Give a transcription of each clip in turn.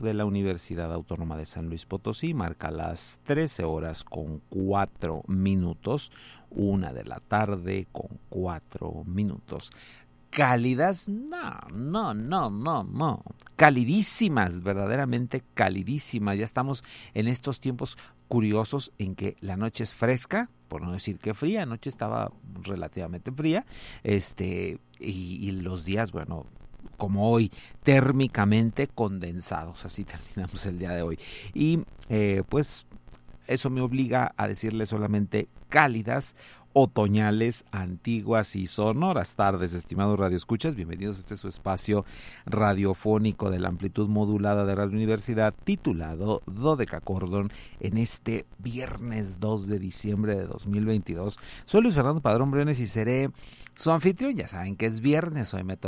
De la Universidad Autónoma de San Luis Potosí marca las 13 horas con 4 minutos, una de la tarde con 4 minutos. Cálidas, no, no, no, no, no. Calidísimas, verdaderamente calidísimas. Ya estamos en estos tiempos curiosos en que la noche es fresca, por no decir que fría, anoche estaba relativamente fría, este, y los días, bueno, como hoy, térmicamente condensados. Así terminamos el día de hoy. Y eh, pues eso me obliga a decirle solamente cálidas otoñales, antiguas y sonoras tardes, estimados radioescuchas. Bienvenidos a este su espacio radiofónico de la amplitud modulada de Radio Universidad, titulado Dodeca Cordón, en este viernes 2 de diciembre de 2022. Soy Luis Fernando Padrón Briones y seré su anfitrión. Ya saben que es viernes, hoy me,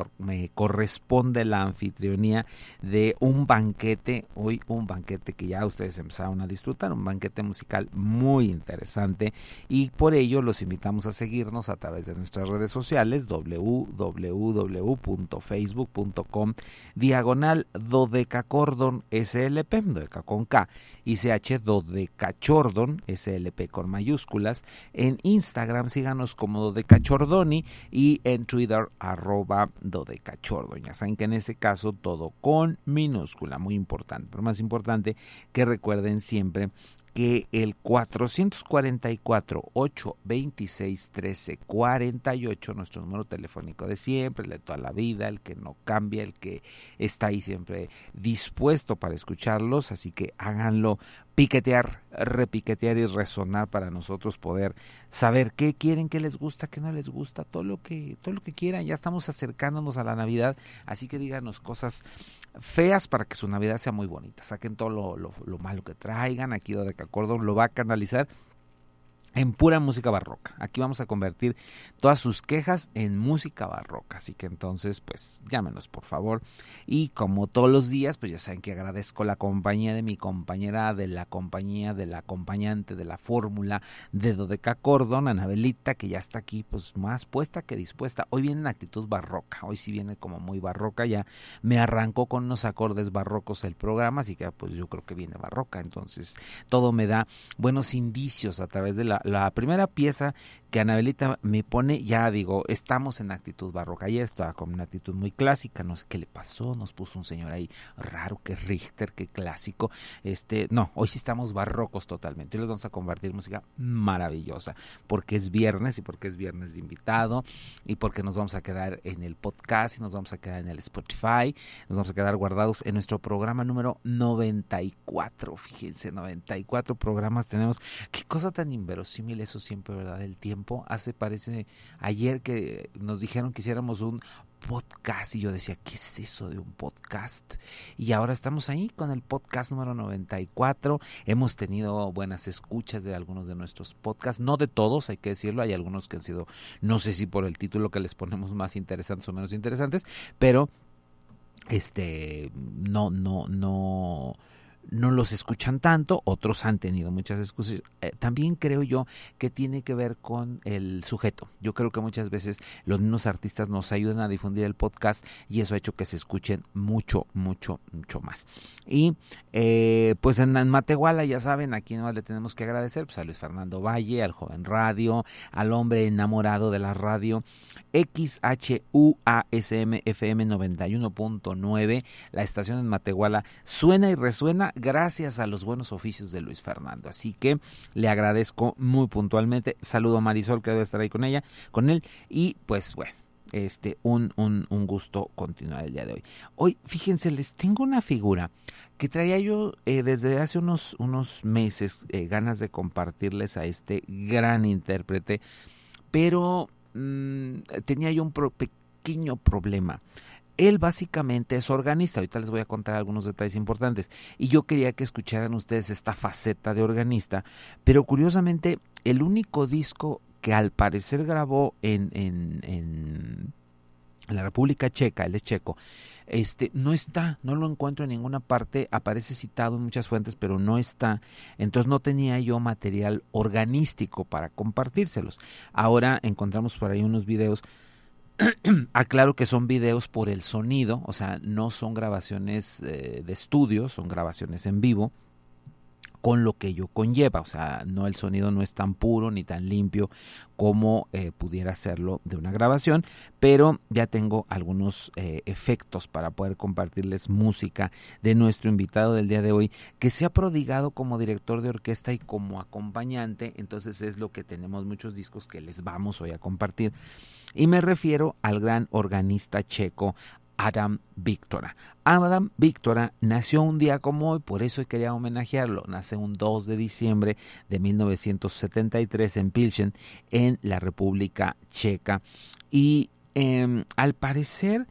corresponde la anfitrionía de un banquete, hoy un banquete que ya ustedes empezaron a disfrutar, un banquete musical muy interesante y por ello los invitamos a seguirnos a través de nuestras redes sociales www.facebook.com diagonal dodecacordon slp, dodeca con K y ch dodecachordon slp con mayúsculas. En Instagram síganos como dodecachordoni y en Twitter arroba dodecachordo. Ya saben que en ese caso todo con minúscula, muy importante, pero más importante que recuerden siempre que el 444 826 1348 nuestro número telefónico de siempre, el de toda la vida, el que no cambia, el que está ahí siempre dispuesto para escucharlos, así que háganlo piquetear, repiquetear y resonar para nosotros poder saber qué quieren, qué les gusta, qué no les gusta, todo lo que todo lo que quieran. Ya estamos acercándonos a la Navidad, así que díganos cosas feas para que su Navidad sea muy bonita. Saquen todo lo, lo, malo que traigan, aquí de Cacordón lo va a canalizar en pura música barroca. Aquí vamos a convertir todas sus quejas en música barroca. Así que entonces, pues llámenos por favor. Y como todos los días, pues ya saben que agradezco la compañía de mi compañera, de la compañía, del acompañante, de la fórmula de Dodeca Cordon, Anabelita, que ya está aquí, pues más puesta que dispuesta. Hoy viene en actitud barroca. Hoy sí viene como muy barroca. Ya me arrancó con unos acordes barrocos el programa, así que pues yo creo que viene barroca. Entonces todo me da buenos indicios a través de la la, primera pieza que Anabelita me pone, ya digo, estamos en actitud barroca. Ayer estaba con una actitud muy clásica, no sé qué le pasó, nos puso un señor ahí raro, que Richter, que clásico. Este, no, hoy sí estamos barrocos totalmente. Hoy les vamos a compartir música maravillosa, porque es viernes y porque es viernes de invitado y porque nos vamos a quedar en el podcast y nos vamos a quedar en el Spotify, nos vamos a quedar guardados en nuestro programa número 94. Fíjense, 94 programas tenemos. Qué cosa tan inverosímil eso siempre, ¿verdad? El tiempo hace parece ayer que nos dijeron que hiciéramos un podcast y yo decía, ¿qué es eso de un podcast? Y ahora estamos ahí con el podcast número 94. Hemos tenido buenas escuchas de algunos de nuestros podcasts, no de todos, hay que decirlo, hay algunos que han sido, no sé si por el título que les ponemos más interesantes o menos interesantes, pero este no no no no los escuchan tanto, otros han tenido muchas excusas. Eh, también creo yo que tiene que ver con el sujeto. Yo creo que muchas veces los mismos artistas nos ayudan a difundir el podcast y eso ha hecho que se escuchen mucho, mucho, mucho más. Y eh, pues en, Matehuala, ya saben, aquí no le tenemos que agradecer pues, a Luis Fernando Valle, al joven radio, al hombre enamorado de la radio, XHUASM FM 91.9, la estación en Matehuala suena y resuena gracias a los buenos oficios de Luis Fernando. Así que le agradezco muy puntualmente. Saludo a Marisol que debe estar ahí con ella, con él. Y pues bueno, este, un, un, un, gusto continuar el día de hoy. Hoy, fíjense, les tengo una figura que traía yo eh, desde hace unos, unos meses eh, ganas de compartirles a este gran intérprete, pero mm, tenía yo un pequeño problema. Él básicamente es organista, ahorita les voy a contar algunos detalles importantes, y yo quería que escucharan ustedes esta faceta de organista, pero curiosamente el único disco que al parecer grabó en, en, en la República Checa, él es checo, este no está, no lo encuentro en ninguna parte, aparece citado en muchas fuentes, pero no está. Entonces no tenía yo material organístico para compartírselos. Ahora encontramos por ahí unos videos Aclaro que son videos por el sonido, o sea, no son grabaciones eh, de estudio, son grabaciones en vivo con lo que ello conlleva, o sea, no el sonido no es tan puro ni tan limpio como eh, pudiera serlo de una grabación, pero ya tengo algunos eh, efectos para poder compartirles música de nuestro invitado del día de hoy, que se ha prodigado como director de orquesta y como acompañante, entonces es lo que tenemos muchos discos que les vamos hoy a compartir. Y me refiero al gran organista checo Adam Víctora. Adam Víctora nació un día como hoy, por eso quería homenajearlo. Nace un 2 de diciembre de 1973 en Pilsen, en la República Checa. Y em, al parecer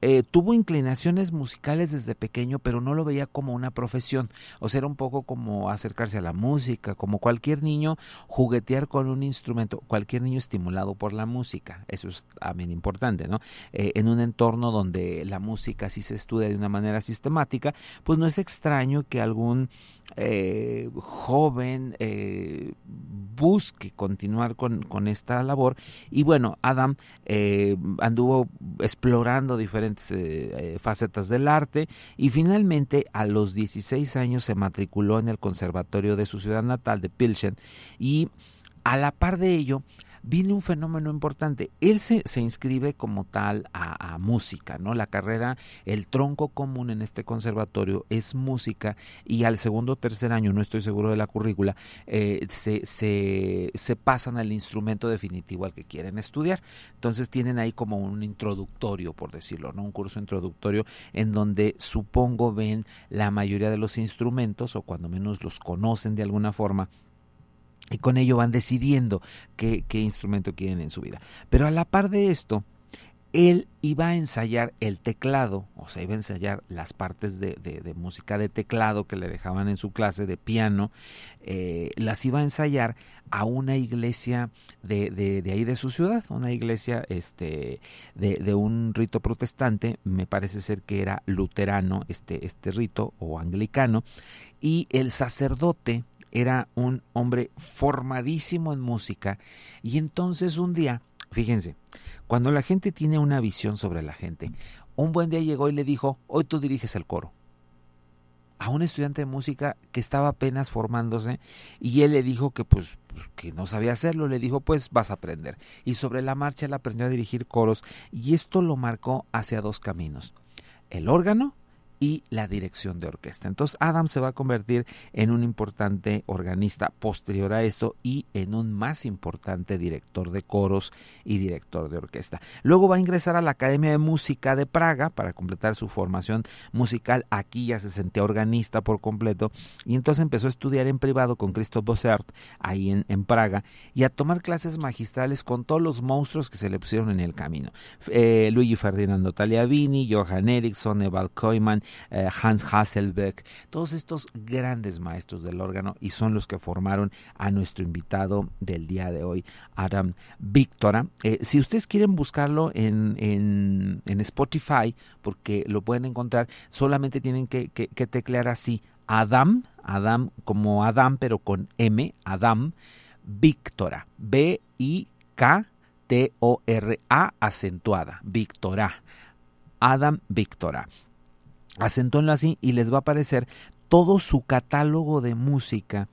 eh, tuvo inclinaciones musicales desde pequeño, pero no lo veía como una profesión. O sea, era un poco como acercarse a la música, como cualquier niño juguetear con un instrumento, cualquier niño estimulado por la música. Eso es también importante, ¿no? Eh, en un entorno donde la música sí se estudia de una manera sistemática, pues no es extraño que algún eh, joven eh, busque continuar con, con, esta labor. Y bueno, Adam eh, anduvo explorando diferentes facetas del arte y finalmente a los 16 años se matriculó en el conservatorio de su ciudad natal de Pilsen y a la par de ello viene un fenómeno importante. Él se, se inscribe como tal a, música, ¿no? La carrera, el tronco común en este conservatorio es música y al segundo o tercer año, no estoy seguro de la currícula, eh, se, se, se pasan al instrumento definitivo al que quieren estudiar. Entonces tienen ahí como un introductorio, por decirlo, ¿no? Un curso introductorio en donde supongo ven la mayoría de los instrumentos o cuando menos los conocen de alguna forma y con ello van decidiendo qué, qué instrumento quieren en su vida. Pero a la par de esto, él iba a ensayar el teclado, o sea, iba a ensayar las partes de, música de teclado que le dejaban en su clase de piano, eh, las iba a ensayar a una iglesia de, de, ahí de su ciudad, una iglesia este, de, un rito protestante, me parece ser que era luterano este, este rito o anglicano, y el sacerdote era un hombre formadísimo en música, y entonces un día, fíjense, cuando la gente tiene una visión sobre la gente, un buen día llegó y le dijo, hoy tú diriges el coro. A un estudiante de música que estaba apenas formándose y él le dijo que pues, que no sabía hacerlo, le dijo pues vas a aprender. Y sobre la marcha él aprendió a dirigir coros y esto lo marcó hacia dos caminos. El órgano y la dirección de orquesta. Entonces Adam se va a convertir en un importante organista posterior a esto y en un más importante director de coros y director de orquesta. Luego va a ingresar a la Academia de Música de Praga para completar su formación musical. Aquí ya se sentía organista por completo y entonces empezó a estudiar en privado con Christoph Bossert ahí en, Praga y a tomar clases magistrales con todos los monstruos que se le pusieron en el camino. Eh, Luigi Ferdinando Tagliavini, Johan Eriksson, Eval Koyman, eh, Hans Hasselbeck, todos estos grandes maestros del órgano y son los que formaron a nuestro invitado del día de hoy, Adam Victora. Eh, si ustedes quieren buscarlo en, en, Spotify, porque lo pueden encontrar, solamente tienen que, que, teclear así, Adam, Adam como Adam, pero con M, Adam Victora, B-I-K-T-O-R-A acentuada, Victora. Adam Victora acentóenlo así y les va a aparecer todo su catálogo de música,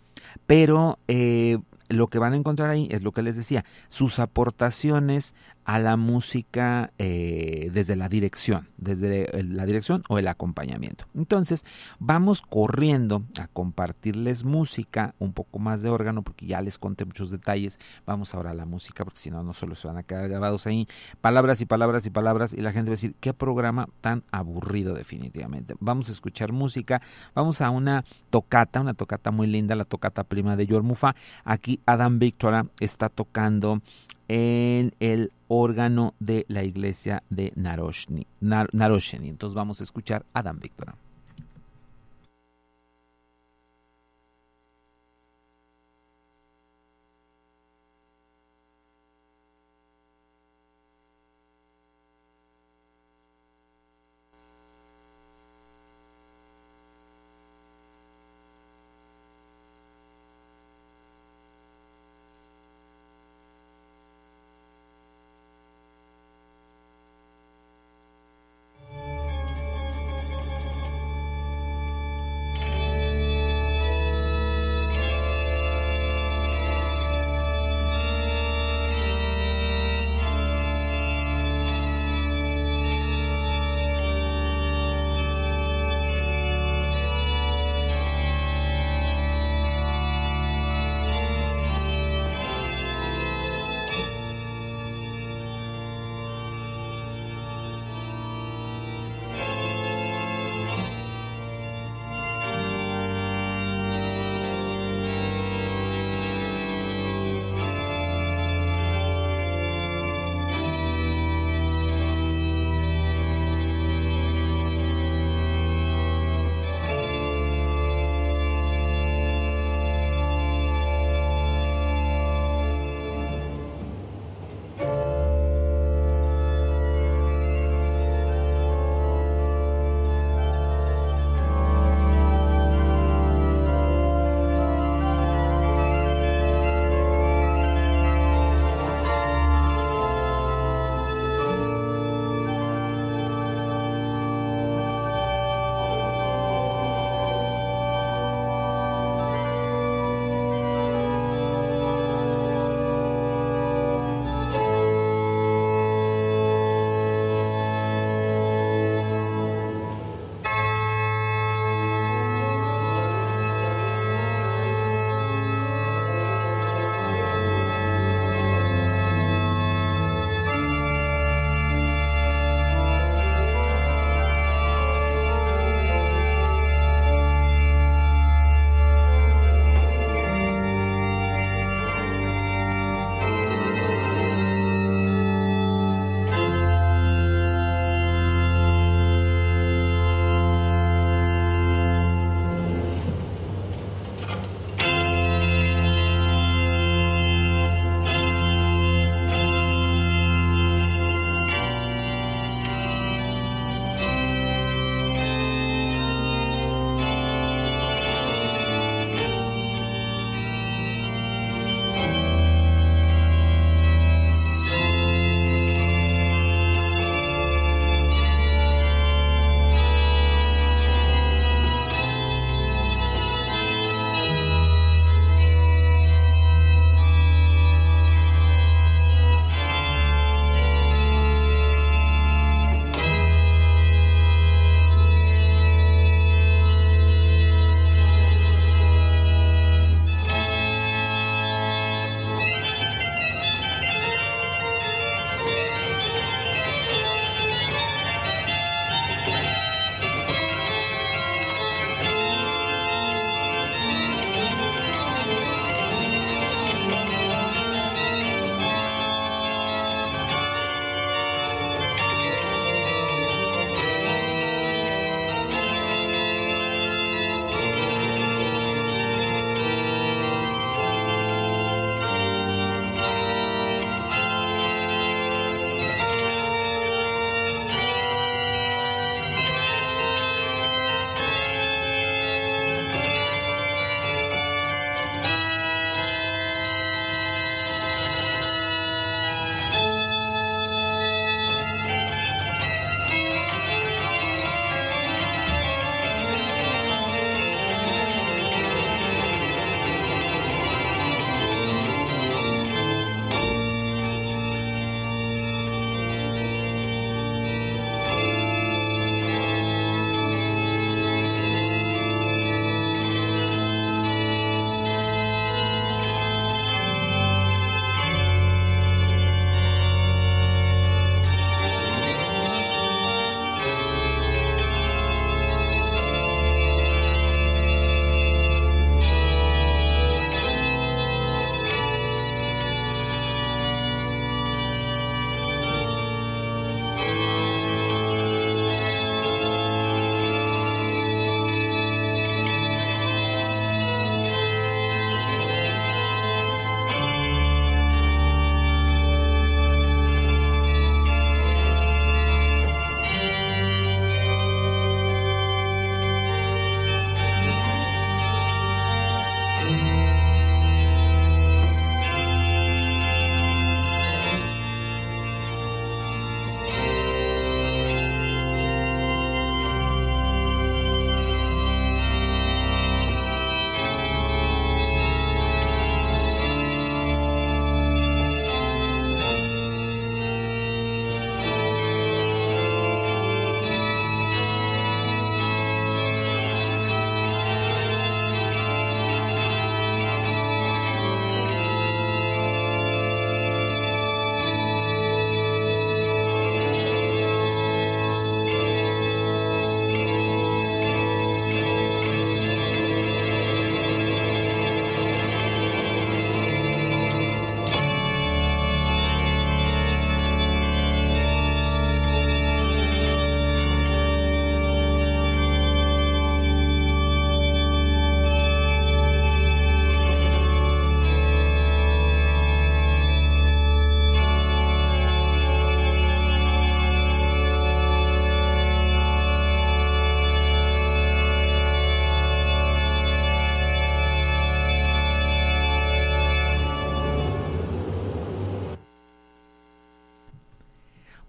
pero eh, lo que van a encontrar ahí es lo que les decía, sus aportaciones a la música eh, desde la dirección, desde la dirección o el acompañamiento. Entonces, vamos corriendo a compartirles música, un poco más de órgano, porque ya les conté muchos detalles. Vamos ahora a la música, porque si no, no solo se van a quedar grabados ahí palabras y palabras y palabras, y la gente va a decir, qué programa tan aburrido definitivamente. Vamos a escuchar música, vamos a una tocata, una tocata muy linda, la tocata prima de Yormufa. Aquí Adam Victora está tocando en el órgano de la iglesia de Naroshni, Naroshni. Entonces vamos a escuchar a Adam Victora.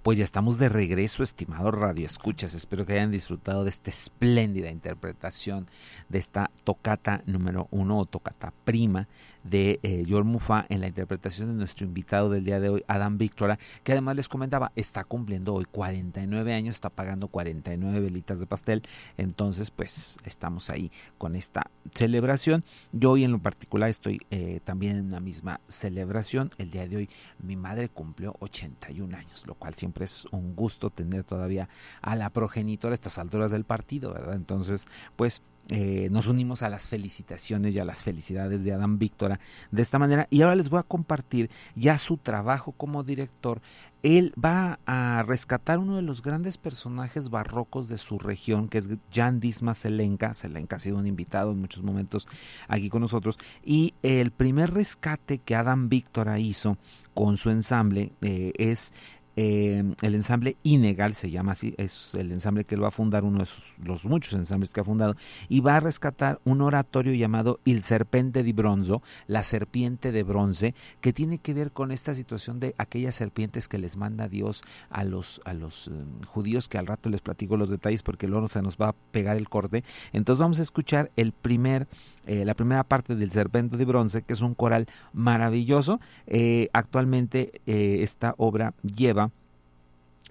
Pues ya estamos de regreso, estimados radioescuchas. Espero que hayan disfrutado de esta espléndida interpretación de esta tocata número uno o tocata prima de eh, Mufa en la interpretación de nuestro invitado del día de hoy, Adam Victora, que además les comentaba, está cumpliendo hoy 49 años, está pagando 49 velitas de pastel, entonces pues estamos ahí con esta celebración. Yo hoy en lo particular estoy eh, también en una misma celebración, el día de hoy mi madre cumplió 81 años, lo cual siempre es un gusto tener todavía a la progenitora a estas alturas del partido, ¿verdad? Entonces pues eh, nos unimos a las felicitaciones y a las felicidades de Adam Víctora de esta manera. Y ahora les voy a compartir ya su trabajo como director. Él va a rescatar uno de los grandes personajes barrocos de su región, que es Jan Dismas Selenka. Selenka ha sido un invitado en muchos momentos aquí con nosotros. Y el primer rescate que Adam Víctora hizo con su ensamble eh, es eh, el ensamble Inegal se llama así, es el ensamble que él va a fundar, uno de los muchos ensambles que ha fundado, y va a rescatar un oratorio llamado Il Serpente di Bronzo, la serpiente de bronce, que tiene que ver con esta situación de aquellas serpientes que les manda Dios a los, a los em, judíos, que al rato les platico los detalles porque luego se nos va a pegar el corte. Entonces vamos a escuchar el primer eh, la primera parte del Serpente de Bronce, que es un coral maravilloso. Eh, actualmente eh, esta obra lleva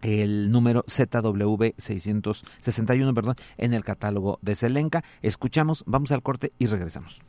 el número ZW 661 perdón, en el catálogo de Selenca. Escuchamos, vamos al corte y regresamos.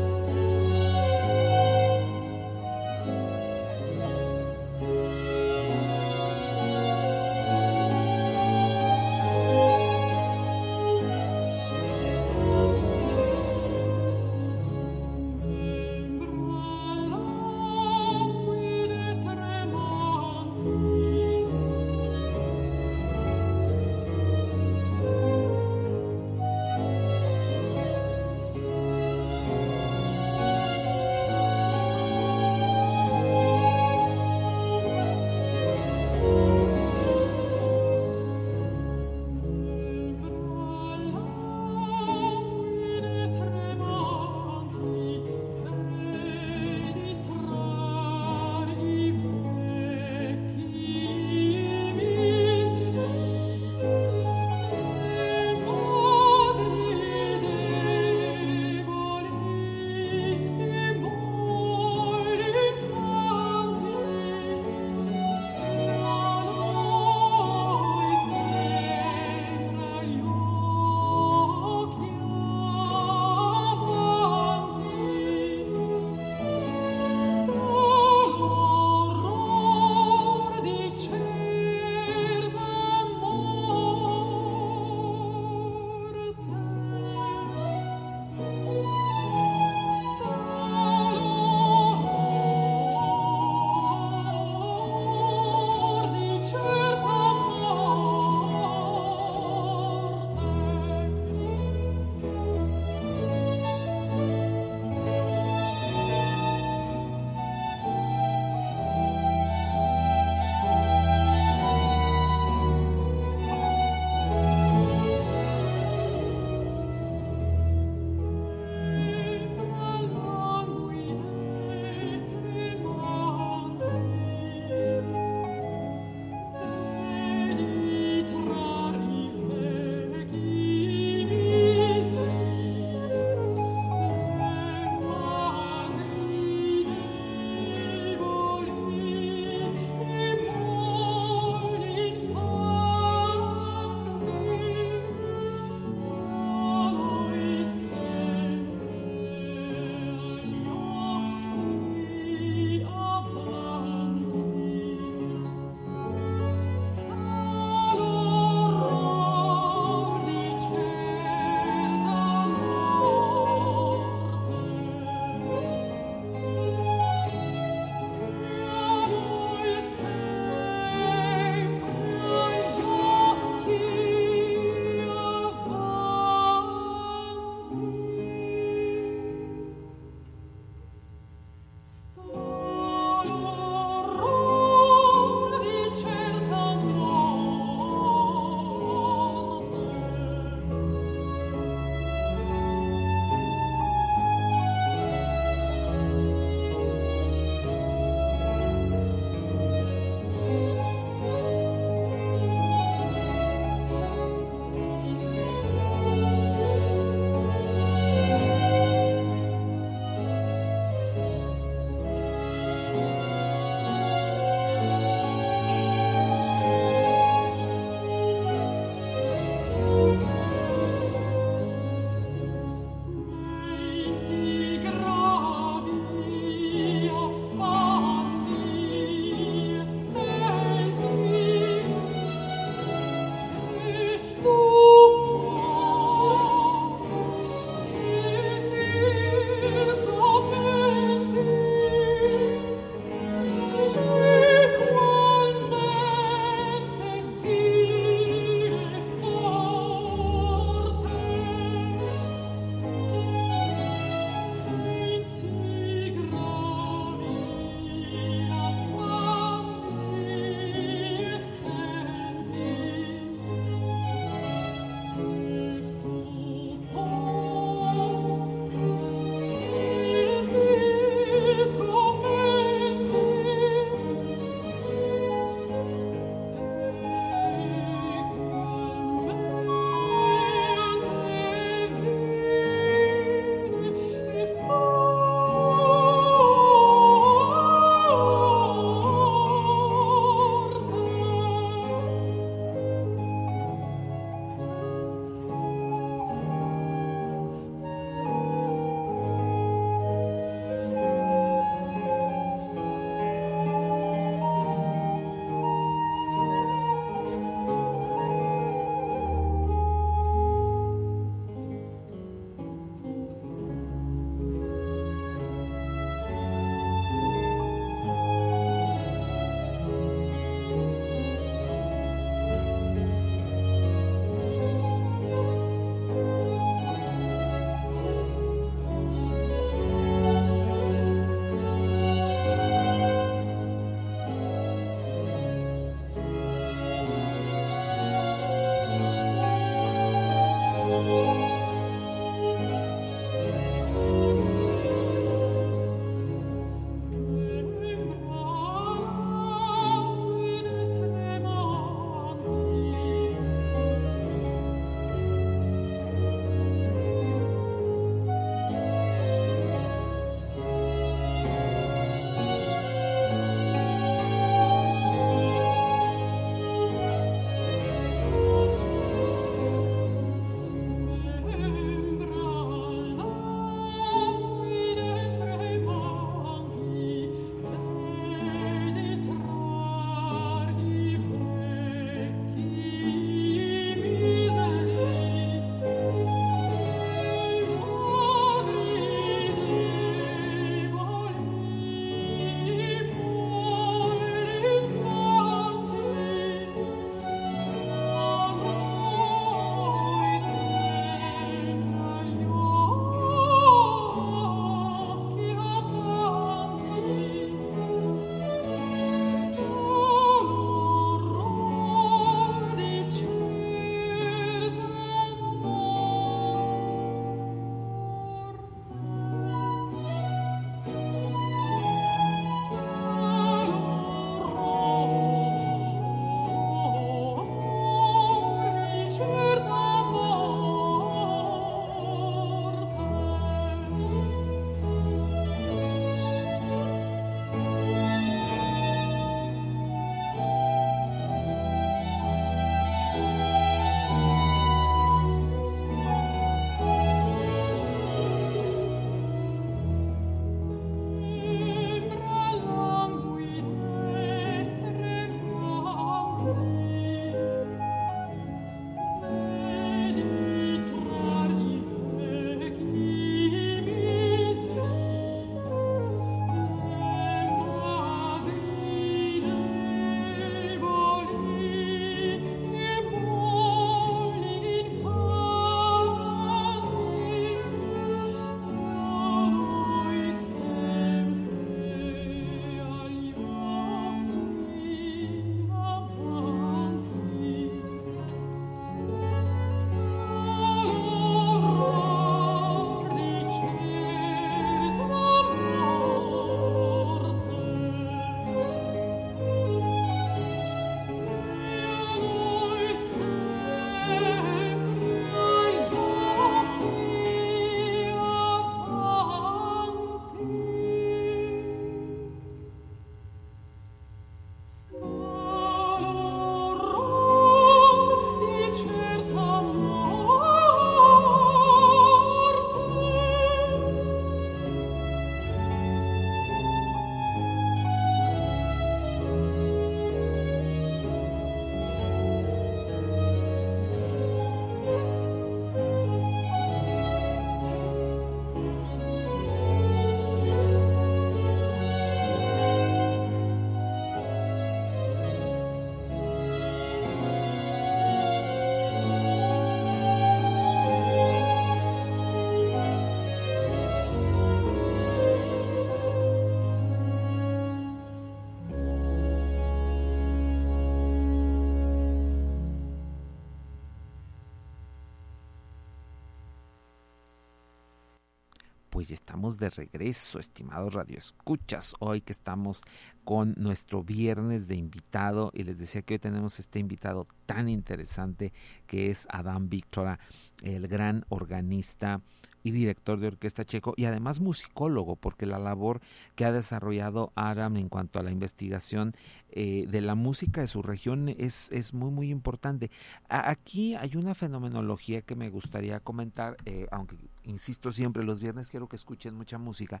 De regreso, estimados radioescuchas. Hoy que estamos con nuestro viernes de invitado y les decía que hoy tenemos este invitado tan interesante que es Adam Víctora, el gran organista y director de orquesta checo y además musicólogo, porque la labor que ha desarrollado Aram en cuanto a la investigación eh, de la música de su región es, es muy, muy importante. aquí hay una fenomenología que me gustaría comentar, eh, aunque insisto siempre, los viernes quiero que escuchen mucha música,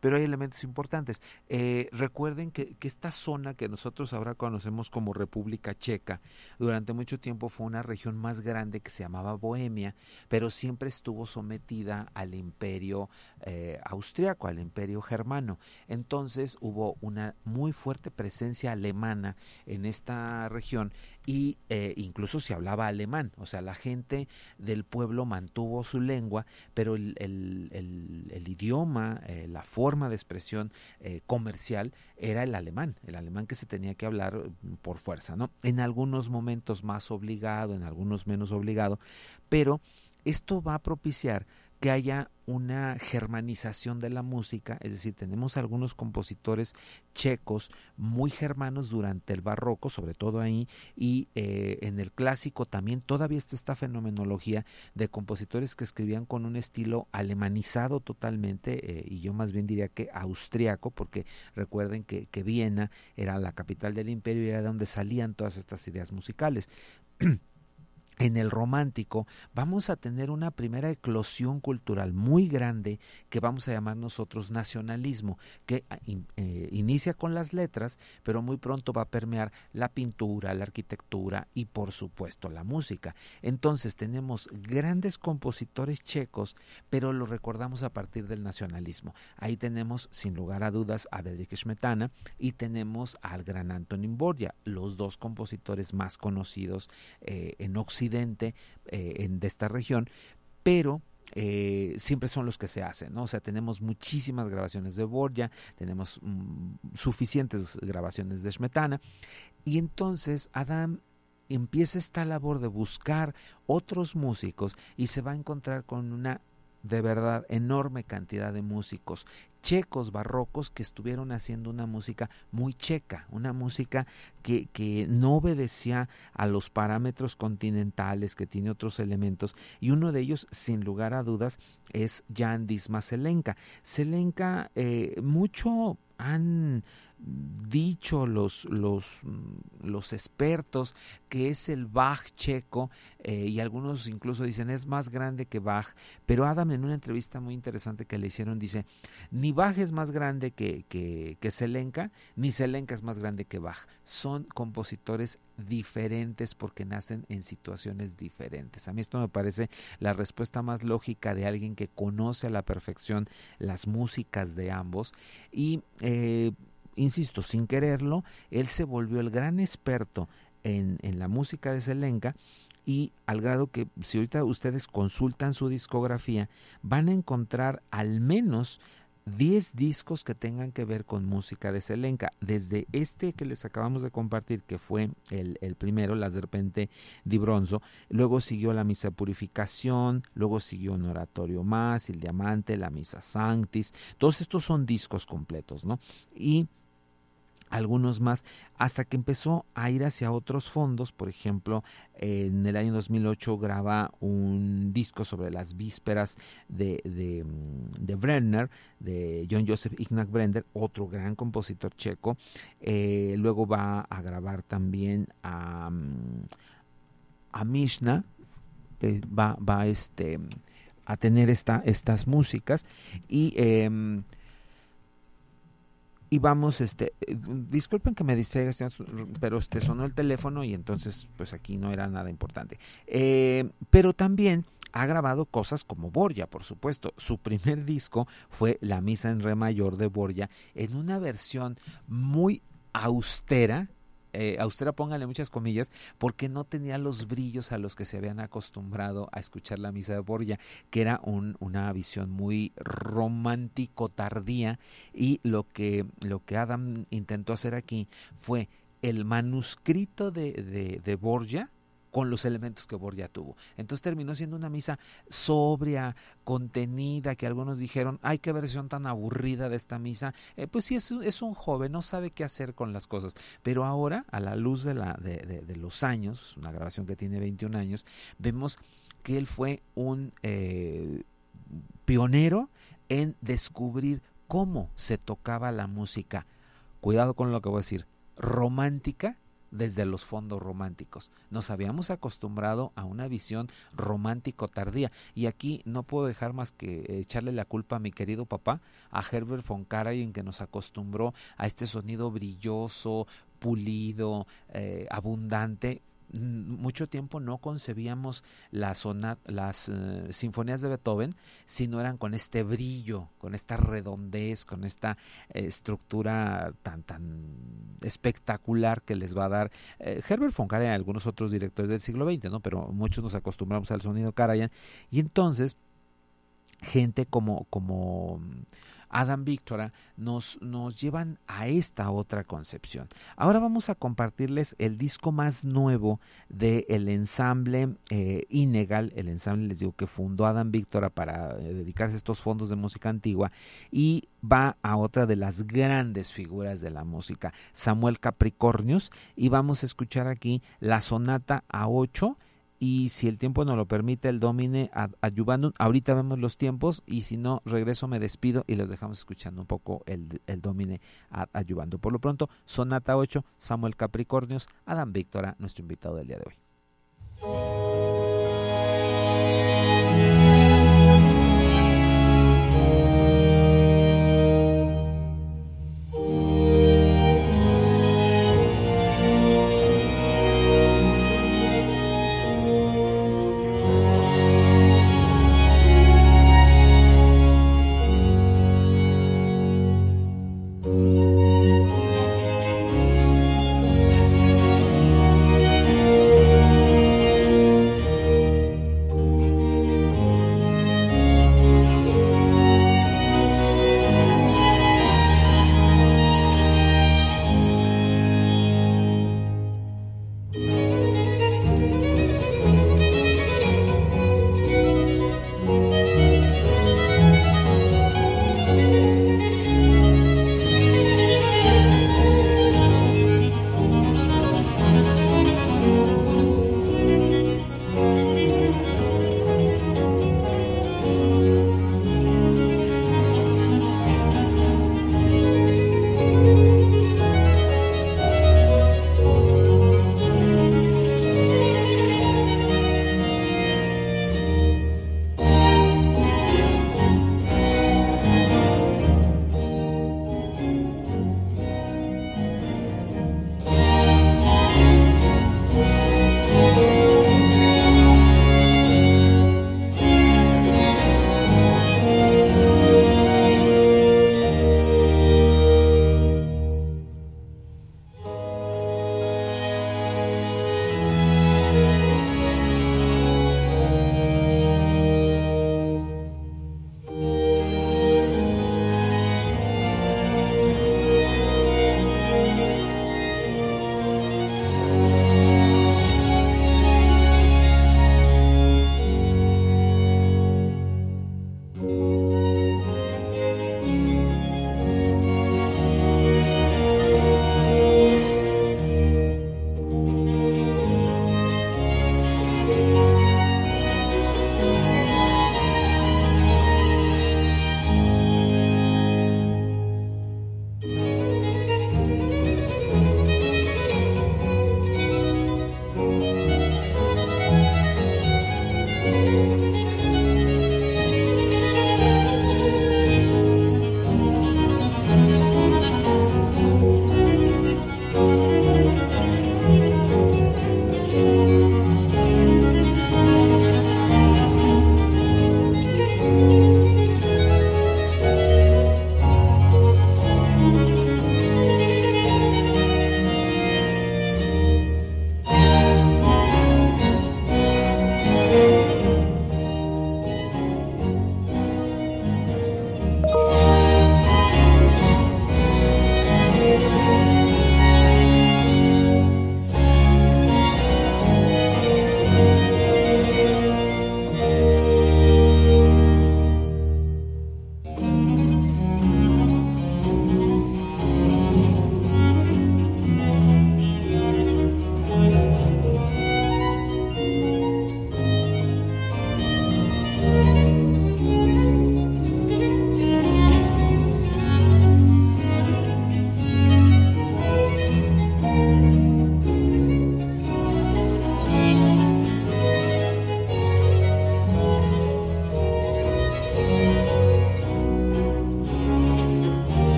pero hay elementos importantes. Eh, recuerden que, esta zona que nosotros ahora conocemos como República Checa, durante mucho tiempo fue una región más grande que se llamaba Bohemia, pero siempre estuvo sometida al imperio eh, austriaco, al imperio germano. Entonces hubo una muy fuerte presencia alemana en esta región y eh, incluso se hablaba alemán, o sea, la gente del pueblo mantuvo su lengua, pero el, el, idioma, eh, la forma de expresión eh, comercial era el alemán, el alemán que se tenía que hablar por fuerza, ¿no? En algunos momentos más obligado, en algunos menos obligado, pero esto va a propiciar que haya una germanización de la música, es decir, tenemos algunos compositores checos muy germanos durante el barroco, sobre todo ahí, y eh, en el clásico también todavía está esta fenomenología de compositores que escribían con un estilo alemanizado totalmente, eh, y yo más bien diría que austriaco, porque recuerden que, que Viena era la capital del imperio y era de donde salían todas estas ideas musicales. en el romántico vamos a tener una primera eclosión cultural muy grande que vamos a llamar nosotros nacionalismo, que ah, eh, inicia con las letras, pero muy pronto va a permear la pintura, la arquitectura y por supuesto la música. Entonces tenemos grandes compositores checos, pero lo recordamos a partir del nacionalismo. Ahí tenemos sin lugar a dudas a Bedřich Smetana y tenemos al gran Antonín Borgia, los dos compositores más conocidos eh, en Occidente eh, en, de esta región, pero eh, siempre son los que se hacen, ¿no? O sea, tenemos muchísimas grabaciones de Borja, tenemos mm, suficientes grabaciones de Smetana, y entonces Adam empieza esta labor de buscar otros músicos y se va a encontrar con una de verdad enorme cantidad de músicos checos barrocos que estuvieron haciendo una música muy checa, una música que, que no obedecía a los parámetros continentales, que tiene otros elementos, y uno de ellos, sin lugar a dudas, es Jan Disma Selenka. Selenka, eh, mucho han dicho los, los, los expertos que es el Bach checo eh, y algunos incluso dicen es más grande que Bach, pero Adam en una entrevista muy interesante que le hicieron dice ni Bach es más grande que, que, que Selenka, ni Selenka es más grande que Bach, son compositores diferentes porque nacen en situaciones diferentes. A mí esto me parece la respuesta más lógica de alguien que conoce a la perfección las músicas de ambos y eh, insisto, sin quererlo, él se volvió el gran experto en, en la música de Selenka y al grado que si ahorita ustedes consultan su discografía van a encontrar al menos 10 discos que tengan que ver con música de Selenka. Desde este que les acabamos de compartir, que fue el, el, primero, La Serpente di Bronzo, luego siguió la Misa Purificación, luego siguió un oratorio más, el Diamante, la Misa Sanctis. Todos estos son discos completos, ¿no? Y algunos más, hasta que empezó a ir hacia otros fondos. Por ejemplo, en el año 2008 graba un disco sobre las vísperas de, de, mm, de Brenner, de John Joseph Ignaz Brenner, otro gran compositor checo. Eh, luego va a grabar también a, mm, a Mishna, eh, va, va este, a tener esta, estas músicas y... Eh, y vamos, este, eh, disculpen que me distraiga, pero este sonó el teléfono y entonces, pues aquí no era nada importante. Eh, pero también ha grabado cosas como Borja, por supuesto. Su primer disco fue La Misa en Re Mayor de Borja, en una versión muy austera, eh, austera póngale muchas comillas, porque no tenía los brillos a los que se habían acostumbrado a escuchar la misa de Borja, que era un, una visión muy romántico tardía y lo que, lo que Adam intentó hacer aquí fue el manuscrito de, de, de Borja, con los elementos que Borja tuvo. Entonces terminó siendo una misa sobria, contenida, que algunos dijeron, ay, qué versión tan aburrida de esta misa. Eh, pues sí, es, un joven, no sabe qué hacer con las cosas. Pero ahora, a la luz de, los años, una grabación que tiene 21 años, vemos que él fue un eh, pionero en descubrir cómo se tocaba la música. Cuidado con lo que voy a decir, romántica desde los fondos románticos. Nos habíamos acostumbrado a una visión romántico tardía y aquí no puedo dejar más que echarle la culpa a mi querido papá, a Herbert von Karajan que nos acostumbró a este sonido brilloso, pulido, eh, abundante mucho tiempo no concebíamos las, las eh, sinfonías de Beethoven si no eran con este brillo, con esta redondez, con esta estructura tan tan espectacular que les va a dar eh, Herbert von Karajan y algunos otros directores del siglo XX, ¿no? Pero muchos nos acostumbramos al sonido Karajan y entonces gente como como Adam Victora nos, nos llevan a esta otra concepción. Ahora vamos a compartirles el disco más nuevo del ensamble eh, Inegal, el ensamble les digo que fundó Adam Victora para eh, dedicarse a estos fondos de música antigua y va a otra de las grandes figuras de la música, Samuel Capricornius, y vamos a escuchar aquí la sonata a 8 y si el tiempo nos lo permite, el Domine ayudando Ahorita vemos los tiempos y si no, regreso, me despido y los dejamos escuchando un poco el, el Domine ayudando Por lo pronto, Sonata 8, Samuel Capricornios, Adam Víctora, nuestro invitado del día de hoy.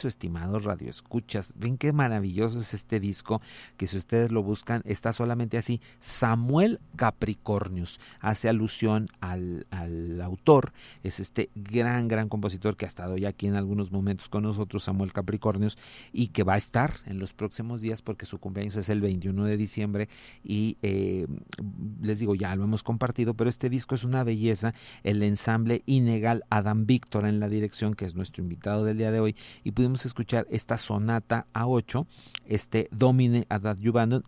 Regreso, estimados radioescuchas. Ven qué maravilloso es este disco, que si ustedes lo buscan, está solamente así. Samuel Capricornius hace alusión al, al autor, es este gran, gran compositor que ha estado ya aquí en algunos momentos con nosotros, Samuel Capricornius, y que va a estar en los próximos días porque su cumpleaños es el 21 de diciembre y eh, les digo, ya lo hemos compartido, pero este disco es una belleza, el ensamble Inegal Adam Víctor en la dirección, que es nuestro invitado del día de hoy, y pudimos escuchar esta sonata a 8, este Domine ad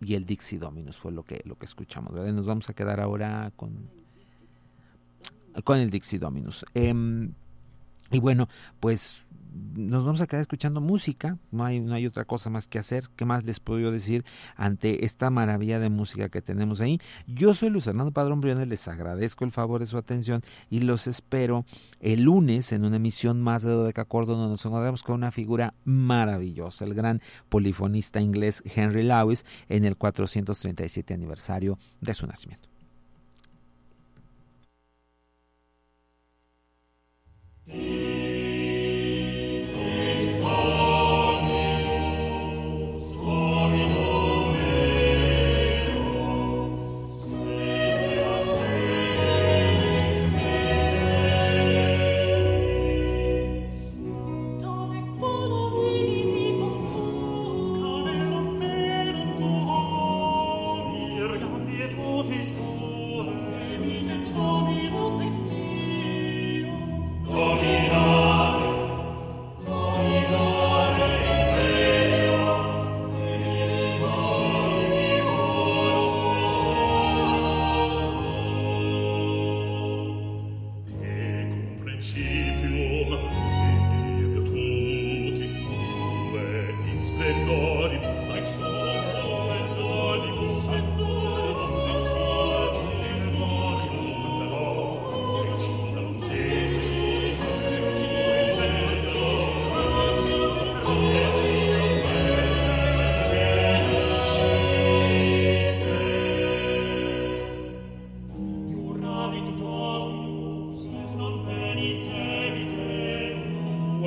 y el Dixie Dominus fue lo que, lo que escuchamos, ¿verdad? Nos vamos a quedar ahora con, con el Dixie Dominus. Em, y bueno, pues nos vamos a quedar escuchando música, no hay, no hay otra cosa más que hacer. ¿Qué más les puedo decir ante esta maravilla de música que tenemos ahí? Yo soy Luis Fernando Padrón Briones, les agradezco el favor de su atención y los espero el lunes en una emisión más de Dodecacordo donde nos encontramos con una figura maravillosa, el gran polifonista inglés Henry Lewis en el 437 aniversario de su nacimiento.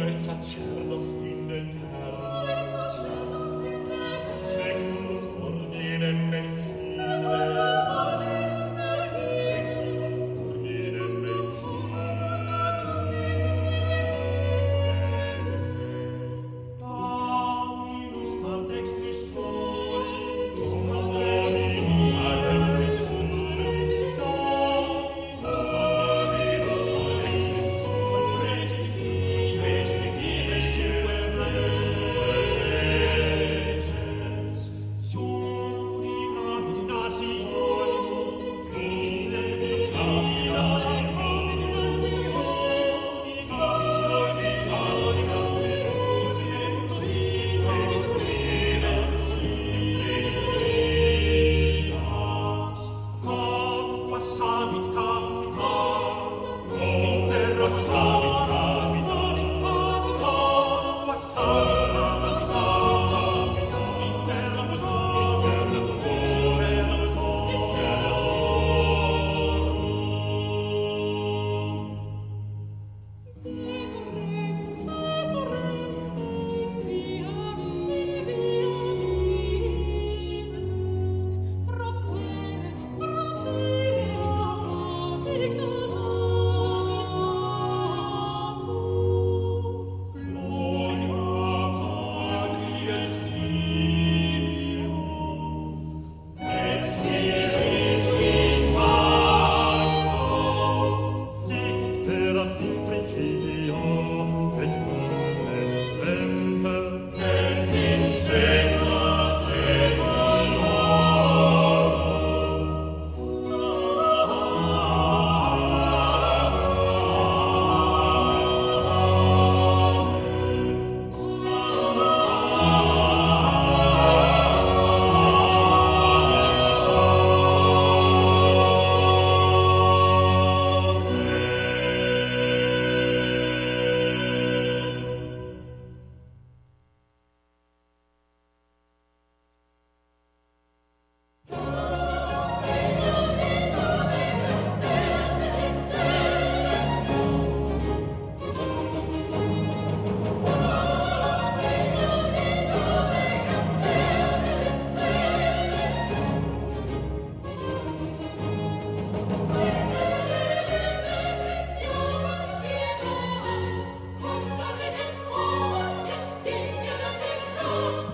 versace